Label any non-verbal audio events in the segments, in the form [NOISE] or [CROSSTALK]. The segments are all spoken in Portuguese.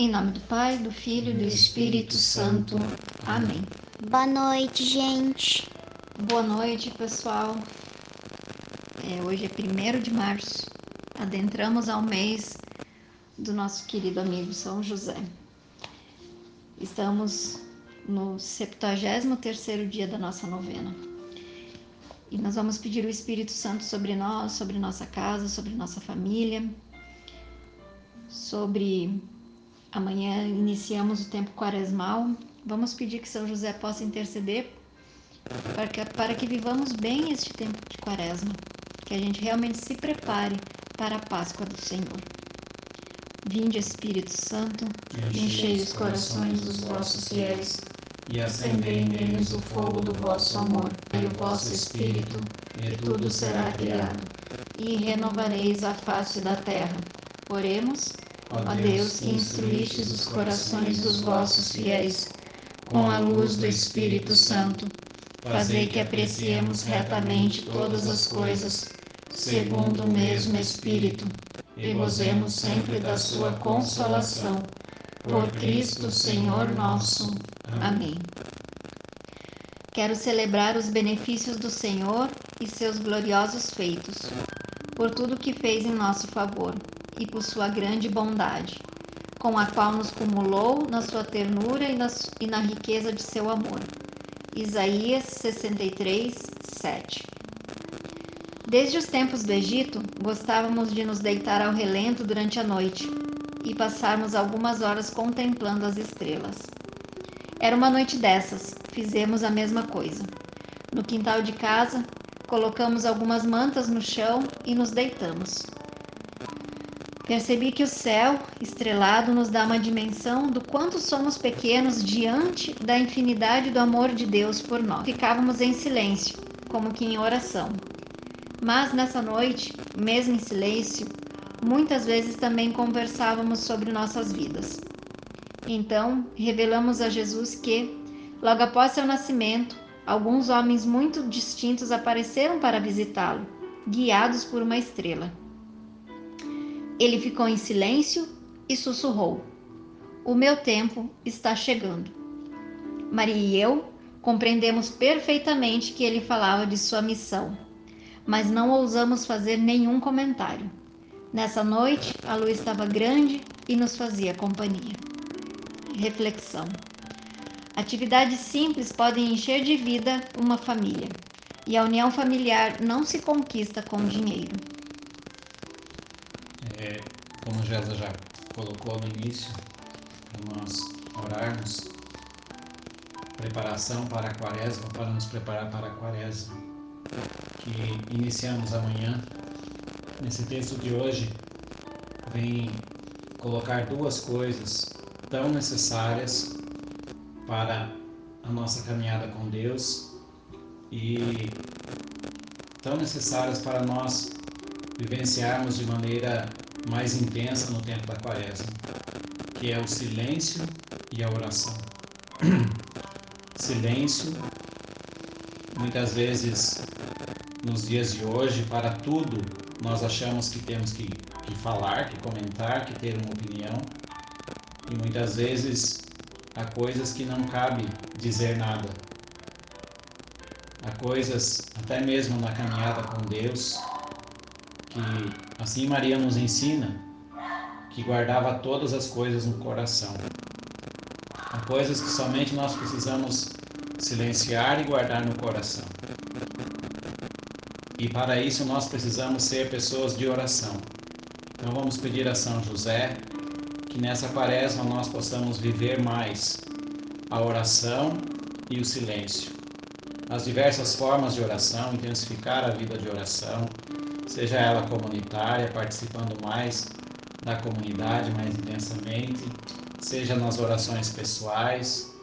Em nome do Pai, do Filho e do Espírito Santo. Amém. Boa noite, gente. Boa noite, pessoal. É, hoje é 1 de março. Adentramos ao mês do nosso querido amigo São José. Estamos no 73º dia da nossa novena. E nós vamos pedir o Espírito Santo sobre nós, sobre nossa casa, sobre nossa família, sobre amanhã iniciamos o tempo quaresmal. Vamos pedir que São José possa interceder para que, para que vivamos bem este tempo de quaresma, que a gente realmente se prepare para a Páscoa do Senhor. Vinde, Espírito Santo, enchei os corações dos vossos fiéis e acendei neles o fogo do vosso amor e o vosso Espírito, e tudo será criado, e renovareis a face da terra. Oremos, ó Deus, que instruístes os corações dos vossos fiéis com a luz do Espírito Santo, fazei que apreciemos retamente todas as coisas, segundo o mesmo Espírito, e gozemos sempre da sua consolação. Por Cristo, Senhor nosso. Amém. Quero celebrar os benefícios do Senhor e seus gloriosos feitos, por tudo que fez em nosso favor e por sua grande bondade, com a qual nos cumulou na sua ternura e na, e na riqueza de seu amor. Isaías 63, 7. Desde os tempos do Egito, gostávamos de nos deitar ao relento durante a noite e passarmos algumas horas contemplando as estrelas. Era uma noite dessas, fizemos a mesma coisa. No quintal de casa, colocamos algumas mantas no chão e nos deitamos. Percebi que o céu estrelado nos dá uma dimensão do quanto somos pequenos diante da infinidade do amor de Deus por nós. Ficávamos em silêncio, como que em oração. Mas nessa noite, mesmo em silêncio, muitas vezes também conversávamos sobre nossas vidas. Então, revelamos a Jesus que, logo após seu nascimento, alguns homens muito distintos apareceram para visitá-lo, guiados por uma estrela. Ele ficou em silêncio e sussurrou: O meu tempo está chegando. Maria e eu compreendemos perfeitamente que ele falava de sua missão mas não ousamos fazer nenhum comentário. Nessa noite, a lua estava grande e nos fazia companhia. Reflexão: Atividades simples podem encher de vida uma família, e a união familiar não se conquista com dinheiro. É, como Jéssica já colocou no início, nós orarmos, preparação para a quaresma, para nos preparar para a quaresma que iniciamos amanhã. Nesse texto de hoje, vem colocar duas coisas tão necessárias para a nossa caminhada com Deus e tão necessárias para nós vivenciarmos de maneira mais intensa no tempo da quaresma, que é o silêncio e a oração. [CLEARS THROAT] silêncio, muitas vezes nos dias de hoje, para tudo, nós achamos que temos que, que falar, que comentar, que ter uma opinião. E muitas vezes há coisas que não cabe dizer nada. Há coisas, até mesmo na caminhada com Deus, que assim Maria nos ensina, que guardava todas as coisas no coração. Há coisas que somente nós precisamos silenciar e guardar no coração. E para isso nós precisamos ser pessoas de oração. Então vamos pedir a São José que nessa quaresma nós possamos viver mais a oração e o silêncio. As diversas formas de oração, intensificar a vida de oração, seja ela comunitária, participando mais da comunidade mais intensamente, seja nas orações pessoais,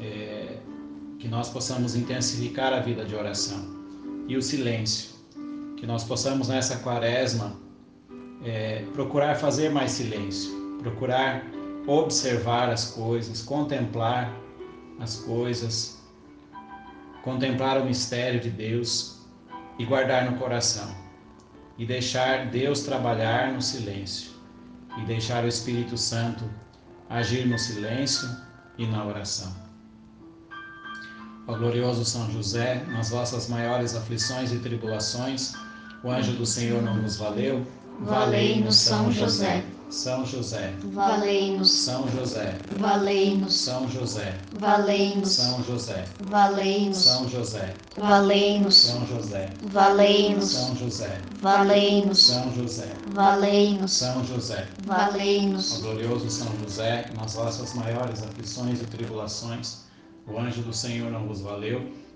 é, que nós possamos intensificar a vida de oração e o silêncio. Que nós possamos nessa quaresma é, procurar fazer mais silêncio, procurar observar as coisas, contemplar as coisas, contemplar o mistério de Deus e guardar no coração. E deixar Deus trabalhar no silêncio e deixar o Espírito Santo agir no silêncio e na oração. Ó glorioso São José, nas vossas maiores aflições e tribulações, o anjo do Senhor não nos valeu? Valei-nos, São José. São José, Valei-nos, São José, valei-nos, São José, valei-nos, São José, valei-nos, São José, valei-nos, São José, valei-nos, São José, valei-nos, São José, valei-nos, São José. Valei-nos, glorioso São José, nas vossas maiores aflições e tribulações, o anjo do Senhor não vos valeu?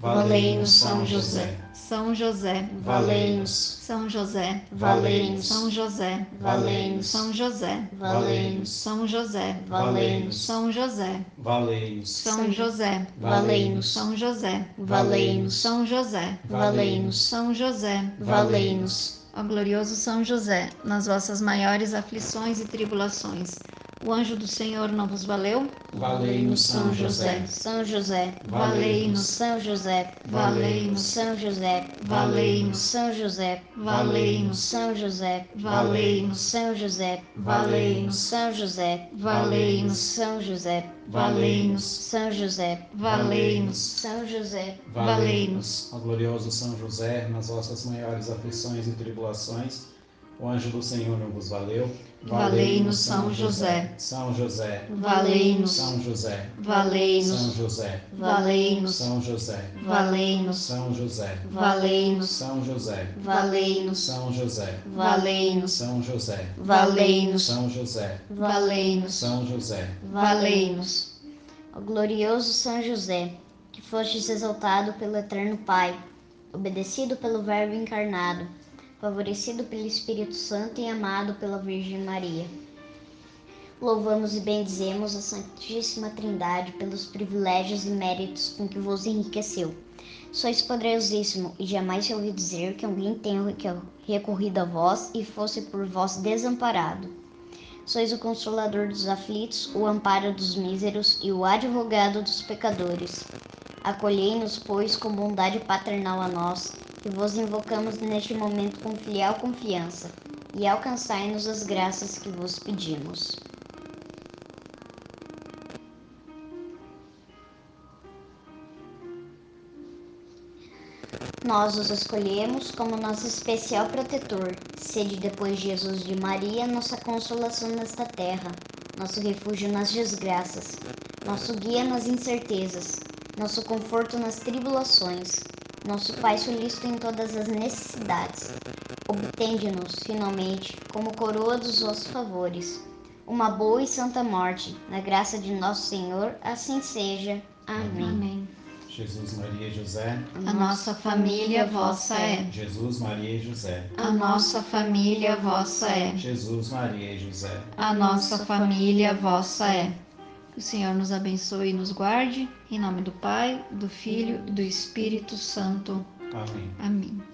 Valei-nos, São José. São José, valei-nos, São José, valei-nos, São José, valei-nos, São José, valei-nos, São José, valei-nos, São José, Valei-nos, São José, valei-nos, São José, valei-nos, São José, valei-nos, São José, valei-nos, Ó glorioso São José, nas vossas maiores aflições e tribulações, o anjo do Senhor não vos valeu? Valei no São José. São José, valei no São José. Valei no São José. Valei no São José. Valei no São José. Valei no São José. Valei no São José. Valei no São José. Valei no São José, valei nos São José, valei nos. Glorioso São José, nas vossas maiores aflições e tribulações, o anjo do Senhor não vos valeu. Valei-nos, São José. São José, valei-nos, São José, valei-nos, São José, valei-nos, São José, valei-nos, São José, valei-nos, São José, valei-nos, São José, valei-nos, São José, valei-nos, São José, valei-nos, São José. valei-nos. Ó glorioso São José, que fostes exaltado pelo Eterno Pai, obedecido pelo Verbo encarnado, favorecido pelo Espírito Santo e amado pela Virgem Maria. Louvamos e bendizemos a Santíssima Trindade pelos privilégios e méritos com que vos enriqueceu. Sois poderosíssimo e jamais se ouvi dizer que alguém tenha recorrido a vós e fosse por vós desamparado. Sois o consolador dos aflitos, o amparo dos míseros e o advogado dos pecadores. Acolhei-nos, pois, com bondade paternal a nós, e vos invocamos neste momento com filial confiança, e alcançai-nos as graças que vos pedimos. Nós os escolhemos como nosso especial protetor. Sede depois de Jesus de Maria, nossa consolação nesta terra, nosso refúgio nas desgraças, nosso guia nas incertezas, nosso conforto nas tribulações, nosso Pai solícito em todas as necessidades. Obtende-nos, finalmente, como coroa dos vossos favores, uma boa e santa morte, na graça de nosso Senhor, assim seja. Amém. Amém. Jesus, Maria e José. A nossa família vossa é. Jesus, Maria e José. A nossa família vossa é. Jesus, Maria e José. A nossa família vossa é. Que o Senhor nos abençoe e nos guarde. Em nome do Pai, do Filho e do Espírito Santo. Amém. Amém.